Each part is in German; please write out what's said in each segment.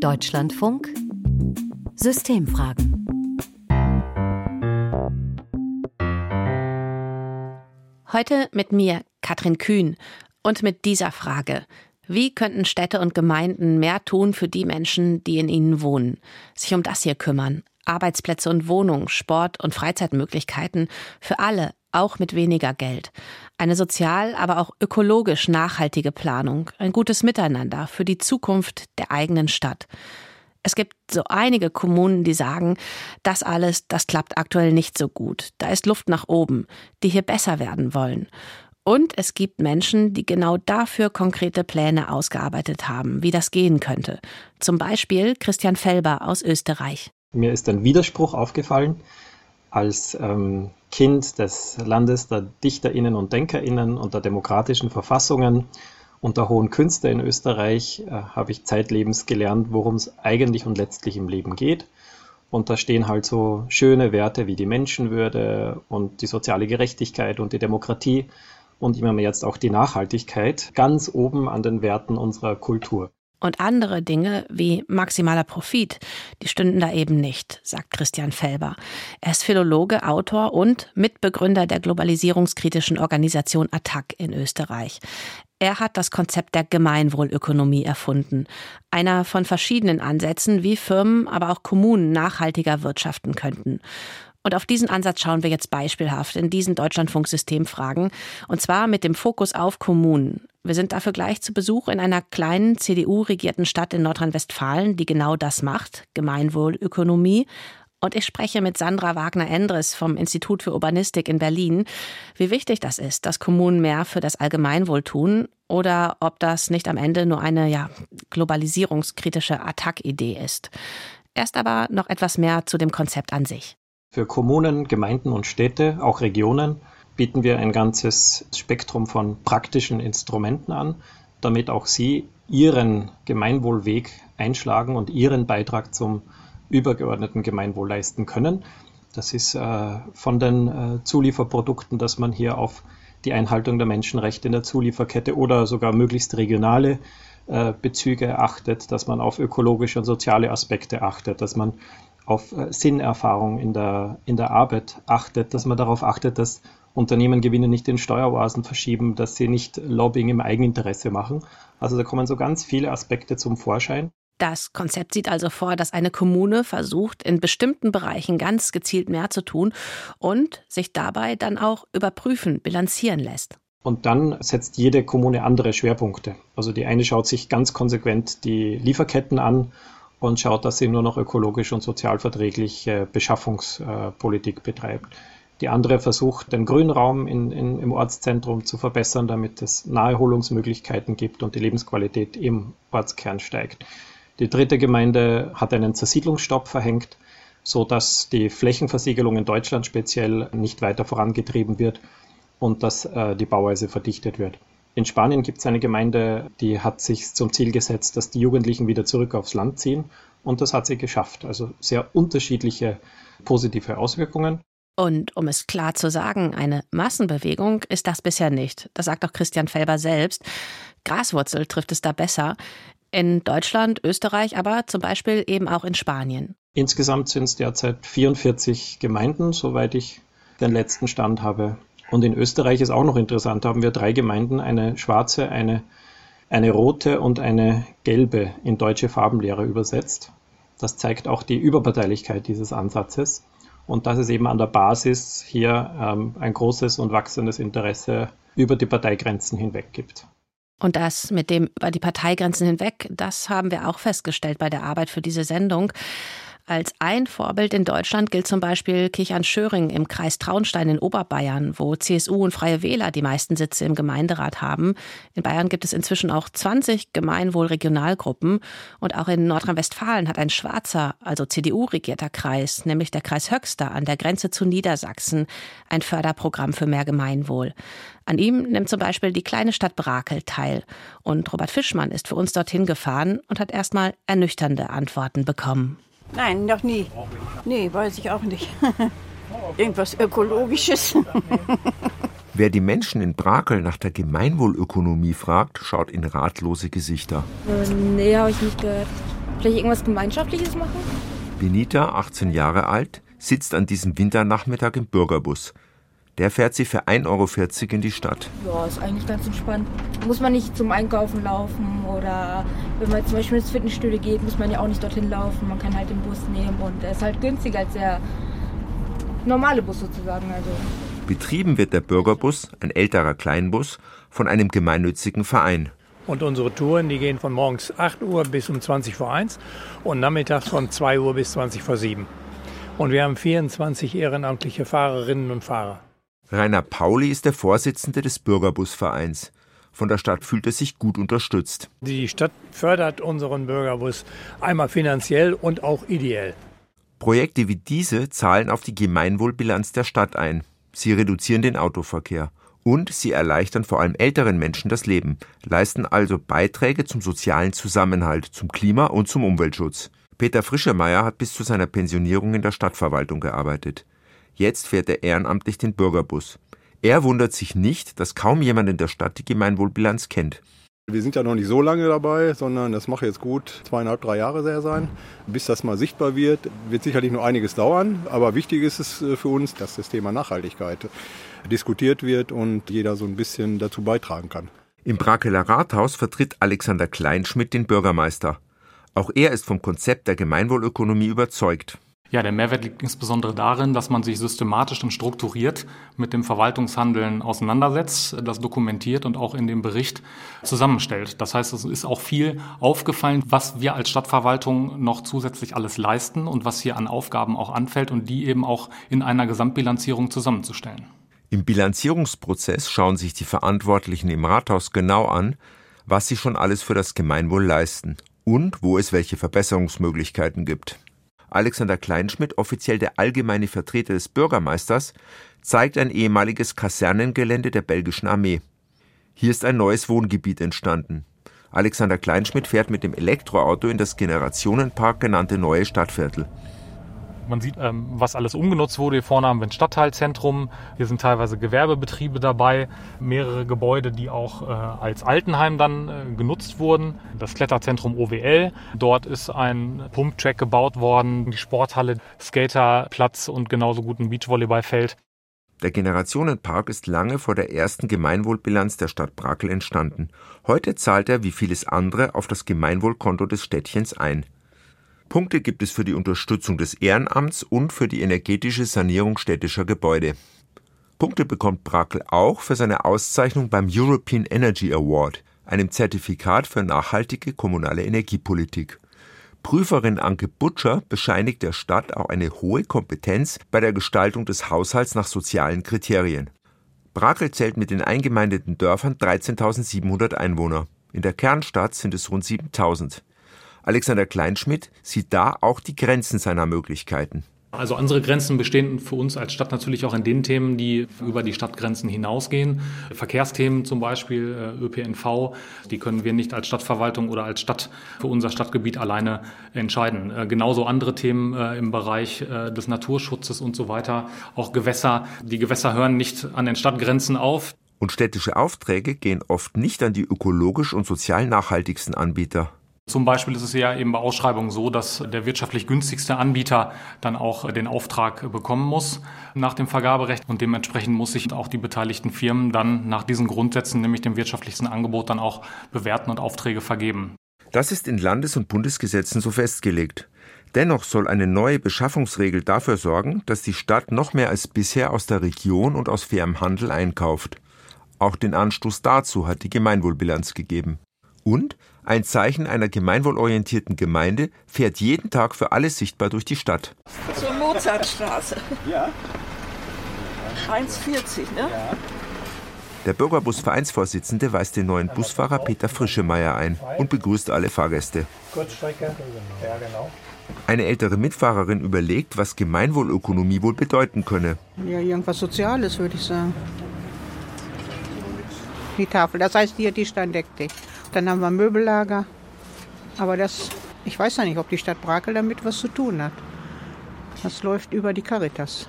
Deutschlandfunk Systemfragen. Heute mit mir, Katrin Kühn, und mit dieser Frage. Wie könnten Städte und Gemeinden mehr tun für die Menschen, die in ihnen wohnen? Sich um das hier kümmern. Arbeitsplätze und Wohnungen, Sport und Freizeitmöglichkeiten für alle, auch mit weniger Geld. Eine sozial, aber auch ökologisch nachhaltige Planung, ein gutes Miteinander für die Zukunft der eigenen Stadt. Es gibt so einige Kommunen, die sagen, das alles, das klappt aktuell nicht so gut. Da ist Luft nach oben, die hier besser werden wollen. Und es gibt Menschen, die genau dafür konkrete Pläne ausgearbeitet haben, wie das gehen könnte. Zum Beispiel Christian Felber aus Österreich. Mir ist ein Widerspruch aufgefallen. Als ähm, Kind des Landes der Dichterinnen und Denkerinnen und der demokratischen Verfassungen und der hohen Künste in Österreich äh, habe ich zeitlebens gelernt, worum es eigentlich und letztlich im Leben geht. Und da stehen halt so schöne Werte wie die Menschenwürde und die soziale Gerechtigkeit und die Demokratie und immer mehr jetzt auch die Nachhaltigkeit ganz oben an den Werten unserer Kultur. Und andere Dinge wie maximaler Profit, die stünden da eben nicht, sagt Christian Felber. Er ist Philologe, Autor und Mitbegründer der globalisierungskritischen Organisation ATTAC in Österreich. Er hat das Konzept der Gemeinwohlökonomie erfunden. Einer von verschiedenen Ansätzen, wie Firmen, aber auch Kommunen nachhaltiger wirtschaften könnten. Und auf diesen Ansatz schauen wir jetzt beispielhaft in diesen Deutschlandfunksystemfragen. Und zwar mit dem Fokus auf Kommunen. Wir sind dafür gleich zu Besuch in einer kleinen CDU-regierten Stadt in Nordrhein-Westfalen, die genau das macht, Gemeinwohlökonomie. Und ich spreche mit Sandra Wagner-Endres vom Institut für Urbanistik in Berlin, wie wichtig das ist, dass Kommunen mehr für das Allgemeinwohl tun oder ob das nicht am Ende nur eine ja, globalisierungskritische Attack-Idee ist. Erst aber noch etwas mehr zu dem Konzept an sich. Für Kommunen, Gemeinden und Städte, auch Regionen, bieten wir ein ganzes Spektrum von praktischen Instrumenten an, damit auch sie ihren Gemeinwohlweg einschlagen und ihren Beitrag zum übergeordneten Gemeinwohl leisten können. Das ist äh, von den äh, Zulieferprodukten, dass man hier auf die Einhaltung der Menschenrechte in der Zulieferkette oder sogar möglichst regionale äh, Bezüge achtet, dass man auf ökologische und soziale Aspekte achtet, dass man auf äh, Sinnerfahrung in der, in der Arbeit achtet, dass man darauf achtet, dass Unternehmen Gewinne nicht in Steueroasen verschieben, dass sie nicht Lobbying im Eigeninteresse machen. Also da kommen so ganz viele Aspekte zum Vorschein. Das Konzept sieht also vor, dass eine Kommune versucht, in bestimmten Bereichen ganz gezielt mehr zu tun und sich dabei dann auch überprüfen, bilanzieren lässt. Und dann setzt jede Kommune andere Schwerpunkte. Also die eine schaut sich ganz konsequent die Lieferketten an und schaut, dass sie nur noch ökologisch und sozialverträglich Beschaffungspolitik betreibt. Die andere versucht, den Grünraum in, in, im Ortszentrum zu verbessern, damit es Naherholungsmöglichkeiten gibt und die Lebensqualität im Ortskern steigt. Die dritte Gemeinde hat einen Zersiedlungsstopp verhängt, so dass die Flächenversiegelung in Deutschland speziell nicht weiter vorangetrieben wird und dass äh, die Bauweise verdichtet wird. In Spanien gibt es eine Gemeinde, die hat sich zum Ziel gesetzt, dass die Jugendlichen wieder zurück aufs Land ziehen und das hat sie geschafft. Also sehr unterschiedliche positive Auswirkungen. Und um es klar zu sagen, eine Massenbewegung ist das bisher nicht. Das sagt auch Christian Felber selbst. Graswurzel trifft es da besser in Deutschland, Österreich, aber zum Beispiel eben auch in Spanien. Insgesamt sind es derzeit 44 Gemeinden, soweit ich den letzten Stand habe. Und in Österreich ist auch noch interessant, da haben wir drei Gemeinden, eine schwarze, eine, eine rote und eine gelbe in deutsche Farbenlehre übersetzt. Das zeigt auch die Überparteilichkeit dieses Ansatzes und dass es eben an der Basis hier ähm, ein großes und wachsendes Interesse über die Parteigrenzen hinweg gibt. Und das mit dem über die Parteigrenzen hinweg, das haben wir auch festgestellt bei der Arbeit für diese Sendung. Als ein Vorbild in Deutschland gilt zum Beispiel Kichern-Schöring im Kreis Traunstein in Oberbayern, wo CSU und Freie Wähler die meisten Sitze im Gemeinderat haben. In Bayern gibt es inzwischen auch 20 Gemeinwohl-Regionalgruppen und auch in Nordrhein-Westfalen hat ein schwarzer, also CDU-regierter Kreis, nämlich der Kreis Höxter an der Grenze zu Niedersachsen, ein Förderprogramm für mehr Gemeinwohl. An ihm nimmt zum Beispiel die kleine Stadt Brakel teil. Und Robert Fischmann ist für uns dorthin gefahren und hat erstmal ernüchternde Antworten bekommen. Nein, noch nie. Nee, weiß ich auch nicht. Irgendwas Ökologisches. Wer die Menschen in Brakel nach der Gemeinwohlökonomie fragt, schaut in ratlose Gesichter. Nee, habe ich nicht gehört. Vielleicht irgendwas Gemeinschaftliches machen? Benita, 18 Jahre alt, sitzt an diesem Winternachmittag im Bürgerbus. Der fährt sie für 1,40 Euro in die Stadt. Ja, ist eigentlich ganz entspannt. Muss man nicht zum Einkaufen laufen oder wenn man zum Beispiel ins Fitnessstudio geht, muss man ja auch nicht dorthin laufen. Man kann halt den Bus nehmen und er ist halt günstiger als der normale Bus sozusagen. Also Betrieben wird der Bürgerbus, ein älterer Kleinbus, von einem gemeinnützigen Verein. Und unsere Touren, die gehen von morgens 8 Uhr bis um 20 vor 1 und nachmittags von 2 Uhr bis 20 vor 7. Und wir haben 24 ehrenamtliche Fahrerinnen und Fahrer. Rainer Pauli ist der Vorsitzende des Bürgerbusvereins. Von der Stadt fühlt er sich gut unterstützt. Die Stadt fördert unseren Bürgerbus einmal finanziell und auch ideell. Projekte wie diese zahlen auf die Gemeinwohlbilanz der Stadt ein. Sie reduzieren den Autoverkehr und sie erleichtern vor allem älteren Menschen das Leben, leisten also Beiträge zum sozialen Zusammenhalt, zum Klima- und zum Umweltschutz. Peter Frischemeyer hat bis zu seiner Pensionierung in der Stadtverwaltung gearbeitet. Jetzt fährt er ehrenamtlich den Bürgerbus. Er wundert sich nicht, dass kaum jemand in der Stadt die Gemeinwohlbilanz kennt. Wir sind ja noch nicht so lange dabei, sondern das macht jetzt gut zweieinhalb, drei Jahre sehr sein. Bis das mal sichtbar wird, wird sicherlich noch einiges dauern. Aber wichtig ist es äh, für uns, dass das Thema Nachhaltigkeit diskutiert wird und jeder so ein bisschen dazu beitragen kann. Im Brakeler Rathaus vertritt Alexander Kleinschmidt den Bürgermeister. Auch er ist vom Konzept der Gemeinwohlökonomie überzeugt. Ja, der Mehrwert liegt insbesondere darin, dass man sich systematisch und strukturiert mit dem Verwaltungshandeln auseinandersetzt, das dokumentiert und auch in dem Bericht zusammenstellt. Das heißt, es ist auch viel aufgefallen, was wir als Stadtverwaltung noch zusätzlich alles leisten und was hier an Aufgaben auch anfällt und die eben auch in einer Gesamtbilanzierung zusammenzustellen. Im Bilanzierungsprozess schauen sich die Verantwortlichen im Rathaus genau an, was sie schon alles für das Gemeinwohl leisten und wo es welche Verbesserungsmöglichkeiten gibt. Alexander Kleinschmidt, offiziell der allgemeine Vertreter des Bürgermeisters, zeigt ein ehemaliges Kasernengelände der belgischen Armee. Hier ist ein neues Wohngebiet entstanden. Alexander Kleinschmidt fährt mit dem Elektroauto in das Generationenpark genannte neue Stadtviertel. Man sieht, ähm, was alles umgenutzt wurde. Hier vorne haben wir ein Stadtteilzentrum. Hier sind teilweise Gewerbebetriebe dabei, mehrere Gebäude, die auch äh, als Altenheim dann äh, genutzt wurden. Das Kletterzentrum OWL. Dort ist ein Pumptrack gebaut worden, die Sporthalle, Skaterplatz und genauso gut ein Beachvolleyballfeld. Der Generationenpark ist lange vor der ersten Gemeinwohlbilanz der Stadt Brakel entstanden. Heute zahlt er wie vieles andere auf das Gemeinwohlkonto des Städtchens ein. Punkte gibt es für die Unterstützung des Ehrenamts und für die energetische Sanierung städtischer Gebäude. Punkte bekommt Brakel auch für seine Auszeichnung beim European Energy Award, einem Zertifikat für nachhaltige kommunale Energiepolitik. Prüferin Anke Butcher bescheinigt der Stadt auch eine hohe Kompetenz bei der Gestaltung des Haushalts nach sozialen Kriterien. Brakel zählt mit den eingemeindeten Dörfern 13.700 Einwohner. In der Kernstadt sind es rund 7.000. Alexander Kleinschmidt sieht da auch die Grenzen seiner Möglichkeiten. Also unsere Grenzen bestehen für uns als Stadt natürlich auch in den Themen, die über die Stadtgrenzen hinausgehen. Verkehrsthemen zum Beispiel, äh, ÖPNV, die können wir nicht als Stadtverwaltung oder als Stadt für unser Stadtgebiet alleine entscheiden. Äh, genauso andere Themen äh, im Bereich des Naturschutzes und so weiter. Auch Gewässer. Die Gewässer hören nicht an den Stadtgrenzen auf. Und städtische Aufträge gehen oft nicht an die ökologisch und sozial nachhaltigsten Anbieter. Zum Beispiel ist es ja eben bei Ausschreibungen so, dass der wirtschaftlich günstigste Anbieter dann auch den Auftrag bekommen muss nach dem Vergaberecht und dementsprechend muss sich auch die beteiligten Firmen dann nach diesen Grundsätzen, nämlich dem wirtschaftlichsten Angebot, dann auch bewerten und Aufträge vergeben. Das ist in Landes- und Bundesgesetzen so festgelegt. Dennoch soll eine neue Beschaffungsregel dafür sorgen, dass die Stadt noch mehr als bisher aus der Region und aus fairem Handel einkauft. Auch den Anstoß dazu hat die Gemeinwohlbilanz gegeben. Und ein Zeichen einer gemeinwohlorientierten Gemeinde fährt jeden Tag für alle sichtbar durch die Stadt. Zur Mozartstraße. Ja. 1,40, ne? Ja. Der Bürgerbusvereinsvorsitzende weist den neuen Busfahrer Peter Frischemeyer ein und begrüßt alle Fahrgäste. Kurzstrecke. Ja, genau. Eine ältere Mitfahrerin überlegt, was Gemeinwohlökonomie wohl bedeuten könne. Ja, irgendwas Soziales, würde ich sagen. Die Tafel, das heißt hier die Standecke. Dann haben wir ein Möbellager. Aber das, ich weiß ja nicht, ob die Stadt Brakel damit was zu tun hat. Das läuft über die Caritas.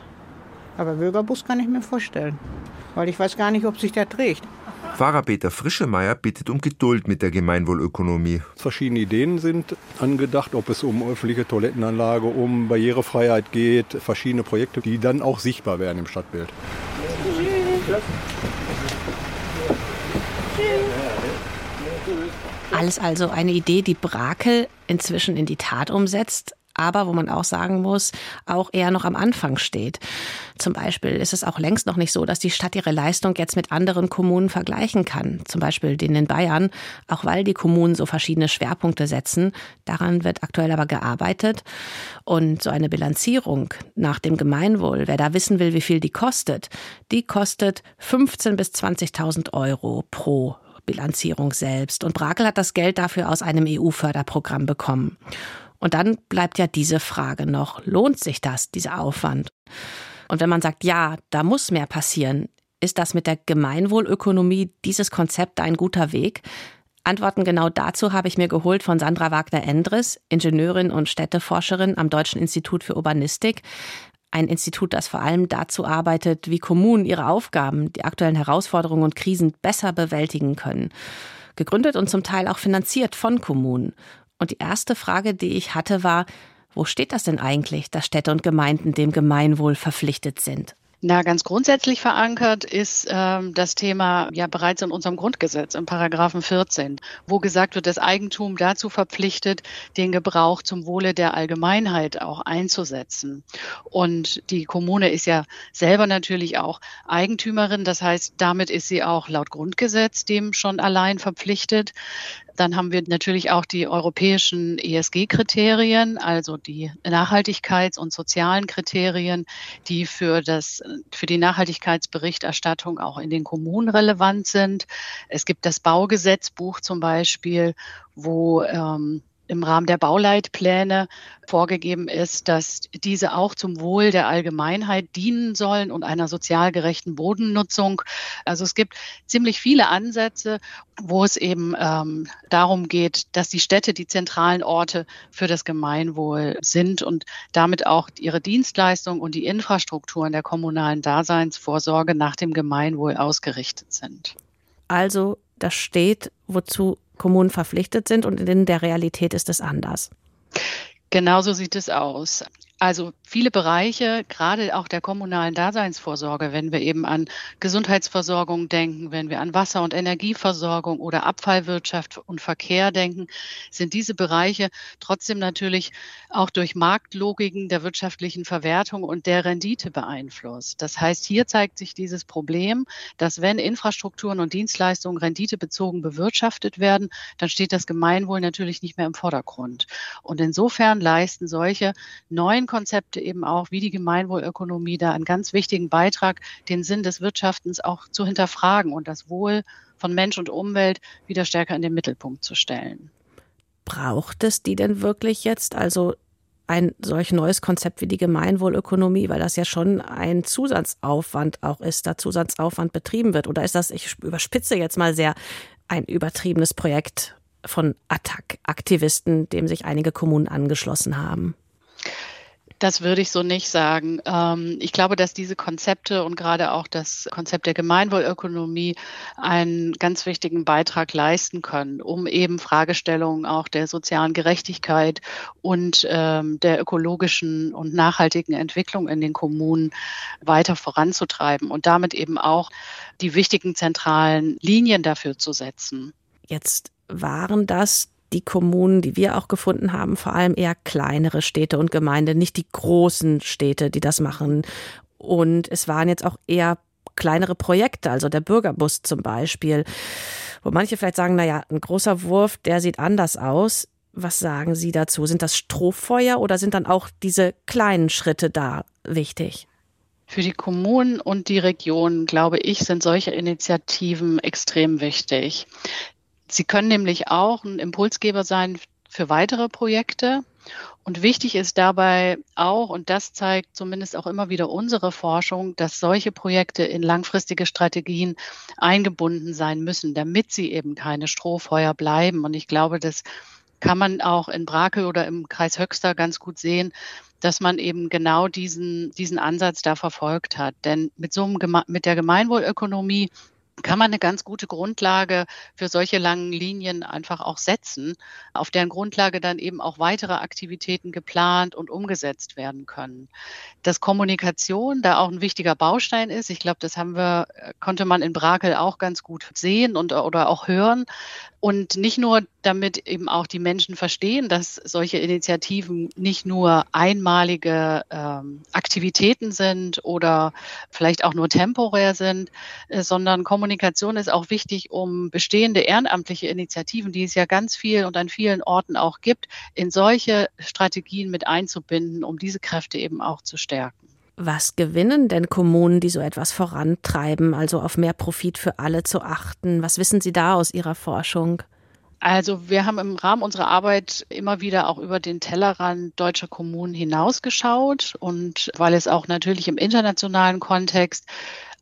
Aber Bürgerbus kann ich mir vorstellen. weil ich weiß gar nicht, ob sich der trägt. Pfarrer Peter Frischemeyer bittet um Geduld mit der Gemeinwohlökonomie. Verschiedene Ideen sind angedacht, ob es um öffentliche Toilettenanlage, um Barrierefreiheit geht, verschiedene Projekte, die dann auch sichtbar werden im Stadtbild. Alles also eine Idee, die Brakel inzwischen in die Tat umsetzt, aber wo man auch sagen muss, auch eher noch am Anfang steht. Zum Beispiel ist es auch längst noch nicht so, dass die Stadt ihre Leistung jetzt mit anderen Kommunen vergleichen kann, zum Beispiel den in Bayern, auch weil die Kommunen so verschiedene Schwerpunkte setzen. Daran wird aktuell aber gearbeitet. Und so eine Bilanzierung nach dem Gemeinwohl, wer da wissen will, wie viel die kostet, die kostet 15.000 bis 20.000 Euro pro Bilanzierung selbst. Und Brakel hat das Geld dafür aus einem EU-Förderprogramm bekommen. Und dann bleibt ja diese Frage noch, lohnt sich das, dieser Aufwand? Und wenn man sagt, ja, da muss mehr passieren, ist das mit der Gemeinwohlökonomie dieses Konzept ein guter Weg? Antworten genau dazu habe ich mir geholt von Sandra Wagner-Endres, Ingenieurin und Städteforscherin am Deutschen Institut für Urbanistik. Ein Institut, das vor allem dazu arbeitet, wie Kommunen ihre Aufgaben, die aktuellen Herausforderungen und Krisen besser bewältigen können. Gegründet und zum Teil auch finanziert von Kommunen. Und die erste Frage, die ich hatte, war, wo steht das denn eigentlich, dass Städte und Gemeinden dem Gemeinwohl verpflichtet sind? Na, ganz grundsätzlich verankert ist ähm, das Thema ja bereits in unserem Grundgesetz, im Paragraphen 14, wo gesagt wird, das Eigentum dazu verpflichtet, den Gebrauch zum Wohle der Allgemeinheit auch einzusetzen. Und die Kommune ist ja selber natürlich auch Eigentümerin. Das heißt, damit ist sie auch laut Grundgesetz dem schon allein verpflichtet. Dann haben wir natürlich auch die europäischen ESG-Kriterien, also die Nachhaltigkeits- und sozialen Kriterien, die für, das, für die Nachhaltigkeitsberichterstattung auch in den Kommunen relevant sind. Es gibt das Baugesetzbuch zum Beispiel, wo ähm, im Rahmen der Bauleitpläne vorgegeben ist, dass diese auch zum Wohl der Allgemeinheit dienen sollen und einer sozial gerechten Bodennutzung. Also es gibt ziemlich viele Ansätze, wo es eben ähm, darum geht, dass die Städte die zentralen Orte für das Gemeinwohl sind und damit auch ihre Dienstleistungen und die Infrastrukturen der kommunalen Daseinsvorsorge nach dem Gemeinwohl ausgerichtet sind. Also das steht, wozu Kommunen verpflichtet sind und in der Realität ist es anders. Genauso sieht es aus. Also viele Bereiche, gerade auch der kommunalen Daseinsvorsorge, wenn wir eben an Gesundheitsversorgung denken, wenn wir an Wasser- und Energieversorgung oder Abfallwirtschaft und Verkehr denken, sind diese Bereiche trotzdem natürlich auch durch Marktlogiken der wirtschaftlichen Verwertung und der Rendite beeinflusst. Das heißt, hier zeigt sich dieses Problem, dass wenn Infrastrukturen und Dienstleistungen renditebezogen bewirtschaftet werden, dann steht das Gemeinwohl natürlich nicht mehr im Vordergrund. Und insofern leisten solche neuen Konzepte eben auch, wie die Gemeinwohlökonomie, da einen ganz wichtigen Beitrag, den Sinn des Wirtschaftens auch zu hinterfragen und das Wohl von Mensch und Umwelt wieder stärker in den Mittelpunkt zu stellen. Braucht es die denn wirklich jetzt? Also ein solch neues Konzept wie die Gemeinwohlökonomie, weil das ja schon ein Zusatzaufwand auch ist, da Zusatzaufwand betrieben wird? Oder ist das, ich überspitze jetzt mal sehr, ein übertriebenes Projekt von Attac-Aktivisten, dem sich einige Kommunen angeschlossen haben? Das würde ich so nicht sagen. Ähm, ich glaube, dass diese Konzepte und gerade auch das Konzept der Gemeinwohlökonomie einen ganz wichtigen Beitrag leisten können, um eben Fragestellungen auch der sozialen Gerechtigkeit und ähm, der ökologischen und nachhaltigen Entwicklung in den Kommunen weiter voranzutreiben und damit eben auch die wichtigen zentralen Linien dafür zu setzen. Jetzt waren das die Kommunen, die wir auch gefunden haben, vor allem eher kleinere Städte und Gemeinden, nicht die großen Städte, die das machen. Und es waren jetzt auch eher kleinere Projekte, also der Bürgerbus zum Beispiel, wo manche vielleicht sagen, naja, ein großer Wurf, der sieht anders aus. Was sagen Sie dazu? Sind das Strohfeuer oder sind dann auch diese kleinen Schritte da wichtig? Für die Kommunen und die Regionen, glaube ich, sind solche Initiativen extrem wichtig. Sie können nämlich auch ein Impulsgeber sein für weitere Projekte. Und wichtig ist dabei auch, und das zeigt zumindest auch immer wieder unsere Forschung, dass solche Projekte in langfristige Strategien eingebunden sein müssen, damit sie eben keine Strohfeuer bleiben. Und ich glaube, das kann man auch in Brakel oder im Kreis Höxter ganz gut sehen, dass man eben genau diesen, diesen Ansatz da verfolgt hat. Denn mit so einem, mit der Gemeinwohlökonomie kann man eine ganz gute Grundlage für solche langen Linien einfach auch setzen, auf deren Grundlage dann eben auch weitere Aktivitäten geplant und umgesetzt werden können. Dass Kommunikation da auch ein wichtiger Baustein ist, ich glaube, das haben wir, konnte man in Brakel auch ganz gut sehen und oder auch hören. Und nicht nur, damit eben auch die Menschen verstehen, dass solche Initiativen nicht nur einmalige ähm, Aktivitäten sind oder vielleicht auch nur temporär sind, äh, sondern Kommunikation ist auch wichtig, um bestehende ehrenamtliche Initiativen, die es ja ganz viel und an vielen Orten auch gibt, in solche Strategien mit einzubinden, um diese Kräfte eben auch zu stärken. Was gewinnen denn Kommunen, die so etwas vorantreiben, also auf mehr Profit für alle zu achten? Was wissen Sie da aus Ihrer Forschung? Also wir haben im Rahmen unserer Arbeit immer wieder auch über den Tellerrand deutscher Kommunen hinausgeschaut und weil es auch natürlich im internationalen Kontext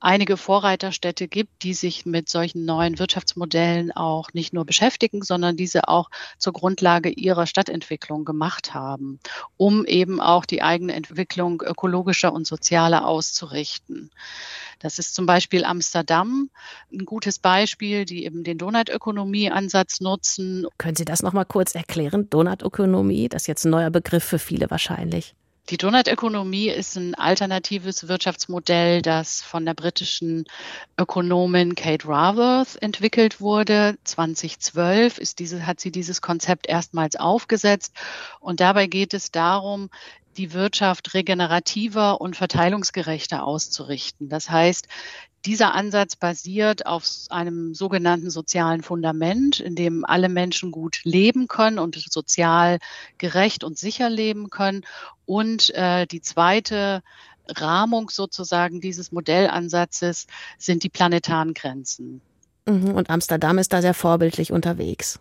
einige Vorreiterstädte gibt, die sich mit solchen neuen Wirtschaftsmodellen auch nicht nur beschäftigen, sondern diese auch zur Grundlage ihrer Stadtentwicklung gemacht haben, um eben auch die eigene Entwicklung ökologischer und sozialer auszurichten. Das ist zum Beispiel Amsterdam ein gutes Beispiel, die eben den Donutökonomie-Ansatz nutzen. Können Sie das nochmal kurz erklären? Donutökonomie, das ist jetzt ein neuer Begriff für viele wahrscheinlich. Die Donutökonomie ist ein alternatives Wirtschaftsmodell, das von der britischen Ökonomin Kate Raworth entwickelt wurde. 2012 ist diese, hat sie dieses Konzept erstmals aufgesetzt. Und dabei geht es darum, die Wirtschaft regenerativer und verteilungsgerechter auszurichten. Das heißt, dieser Ansatz basiert auf einem sogenannten sozialen Fundament, in dem alle Menschen gut leben können und sozial gerecht und sicher leben können. Und äh, die zweite Rahmung sozusagen dieses Modellansatzes sind die planetaren Grenzen. Mhm, und Amsterdam ist da sehr vorbildlich unterwegs.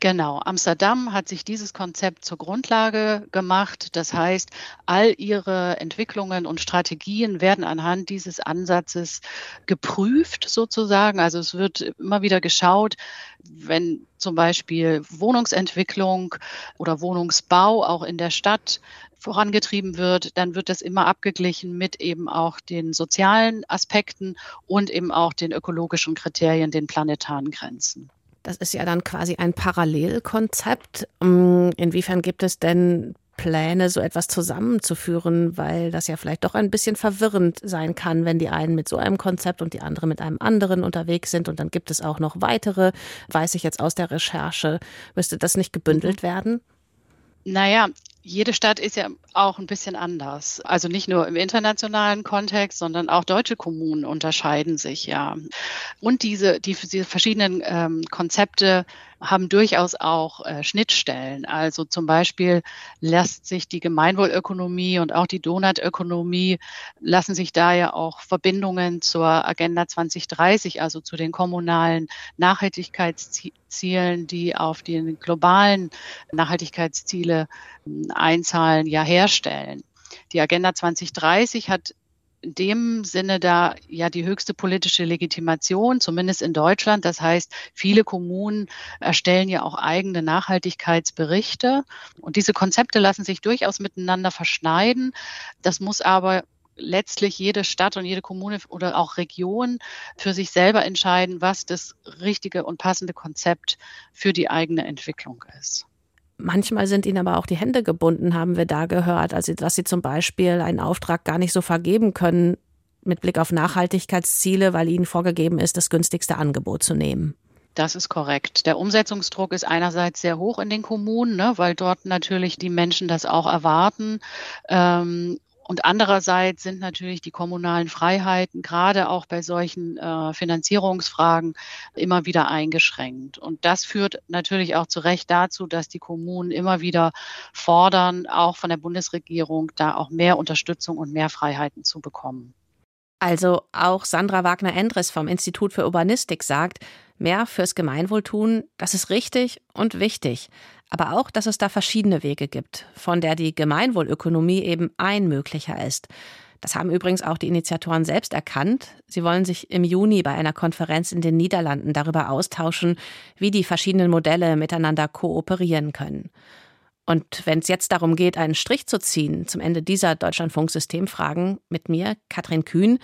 Genau, Amsterdam hat sich dieses Konzept zur Grundlage gemacht. Das heißt, all ihre Entwicklungen und Strategien werden anhand dieses Ansatzes geprüft sozusagen. Also es wird immer wieder geschaut, wenn zum Beispiel Wohnungsentwicklung oder Wohnungsbau auch in der Stadt vorangetrieben wird, dann wird das immer abgeglichen mit eben auch den sozialen Aspekten und eben auch den ökologischen Kriterien, den planetaren Grenzen. Das ist ja dann quasi ein Parallelkonzept. Ähm, inwiefern gibt es denn Pläne, so etwas zusammenzuführen, weil das ja vielleicht doch ein bisschen verwirrend sein kann, wenn die einen mit so einem Konzept und die anderen mit einem anderen unterwegs sind und dann gibt es auch noch weitere, weiß ich jetzt aus der Recherche. Müsste das nicht gebündelt mhm. werden? Naja, jede Stadt ist ja auch ein bisschen anders. Also nicht nur im internationalen Kontext, sondern auch deutsche Kommunen unterscheiden sich ja. Und diese, die, diese verschiedenen ähm, Konzepte haben durchaus auch äh, Schnittstellen. Also zum Beispiel lässt sich die Gemeinwohlökonomie und auch die Donutökonomie lassen sich da ja auch Verbindungen zur Agenda 2030, also zu den kommunalen Nachhaltigkeitszielen, die auf die globalen Nachhaltigkeitsziele hm, einzahlen, ja herstellen. Die Agenda 2030 hat in dem Sinne da ja die höchste politische Legitimation, zumindest in Deutschland. Das heißt, viele Kommunen erstellen ja auch eigene Nachhaltigkeitsberichte. Und diese Konzepte lassen sich durchaus miteinander verschneiden. Das muss aber letztlich jede Stadt und jede Kommune oder auch Region für sich selber entscheiden, was das richtige und passende Konzept für die eigene Entwicklung ist. Manchmal sind ihnen aber auch die Hände gebunden, haben wir da gehört. Also, dass sie zum Beispiel einen Auftrag gar nicht so vergeben können mit Blick auf Nachhaltigkeitsziele, weil ihnen vorgegeben ist, das günstigste Angebot zu nehmen. Das ist korrekt. Der Umsetzungsdruck ist einerseits sehr hoch in den Kommunen, ne, weil dort natürlich die Menschen das auch erwarten. Ähm, und andererseits sind natürlich die kommunalen Freiheiten gerade auch bei solchen äh, Finanzierungsfragen immer wieder eingeschränkt. Und das führt natürlich auch zu Recht dazu, dass die Kommunen immer wieder fordern, auch von der Bundesregierung da auch mehr Unterstützung und mehr Freiheiten zu bekommen. Also auch Sandra Wagner-Endres vom Institut für Urbanistik sagt, mehr fürs Gemeinwohl tun, das ist richtig und wichtig aber auch, dass es da verschiedene Wege gibt, von der die Gemeinwohlökonomie eben ein möglicher ist. Das haben übrigens auch die Initiatoren selbst erkannt. Sie wollen sich im Juni bei einer Konferenz in den Niederlanden darüber austauschen, wie die verschiedenen Modelle miteinander kooperieren können. Und wenn es jetzt darum geht, einen Strich zu ziehen zum Ende dieser Deutschlandfunk-Systemfragen mit mir, Katrin Kühn,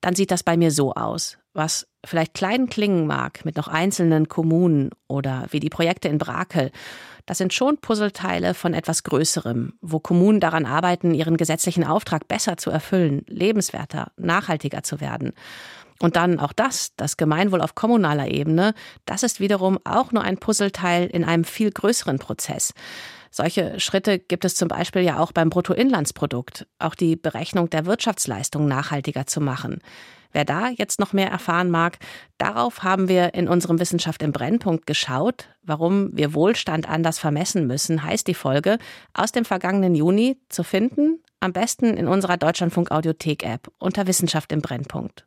dann sieht das bei mir so aus. Was vielleicht klein klingen mag mit noch einzelnen Kommunen oder wie die Projekte in Brakel, das sind schon Puzzleteile von etwas Größerem, wo Kommunen daran arbeiten, ihren gesetzlichen Auftrag besser zu erfüllen, lebenswerter, nachhaltiger zu werden. Und dann auch das, das Gemeinwohl auf kommunaler Ebene, das ist wiederum auch nur ein Puzzleteil in einem viel größeren Prozess. Solche Schritte gibt es zum Beispiel ja auch beim Bruttoinlandsprodukt, auch die Berechnung der Wirtschaftsleistung nachhaltiger zu machen. Wer da jetzt noch mehr erfahren mag, darauf haben wir in unserem Wissenschaft im Brennpunkt geschaut. Warum wir Wohlstand anders vermessen müssen, heißt die Folge aus dem vergangenen Juni zu finden, am besten in unserer Deutschlandfunk Audiothek App unter Wissenschaft im Brennpunkt.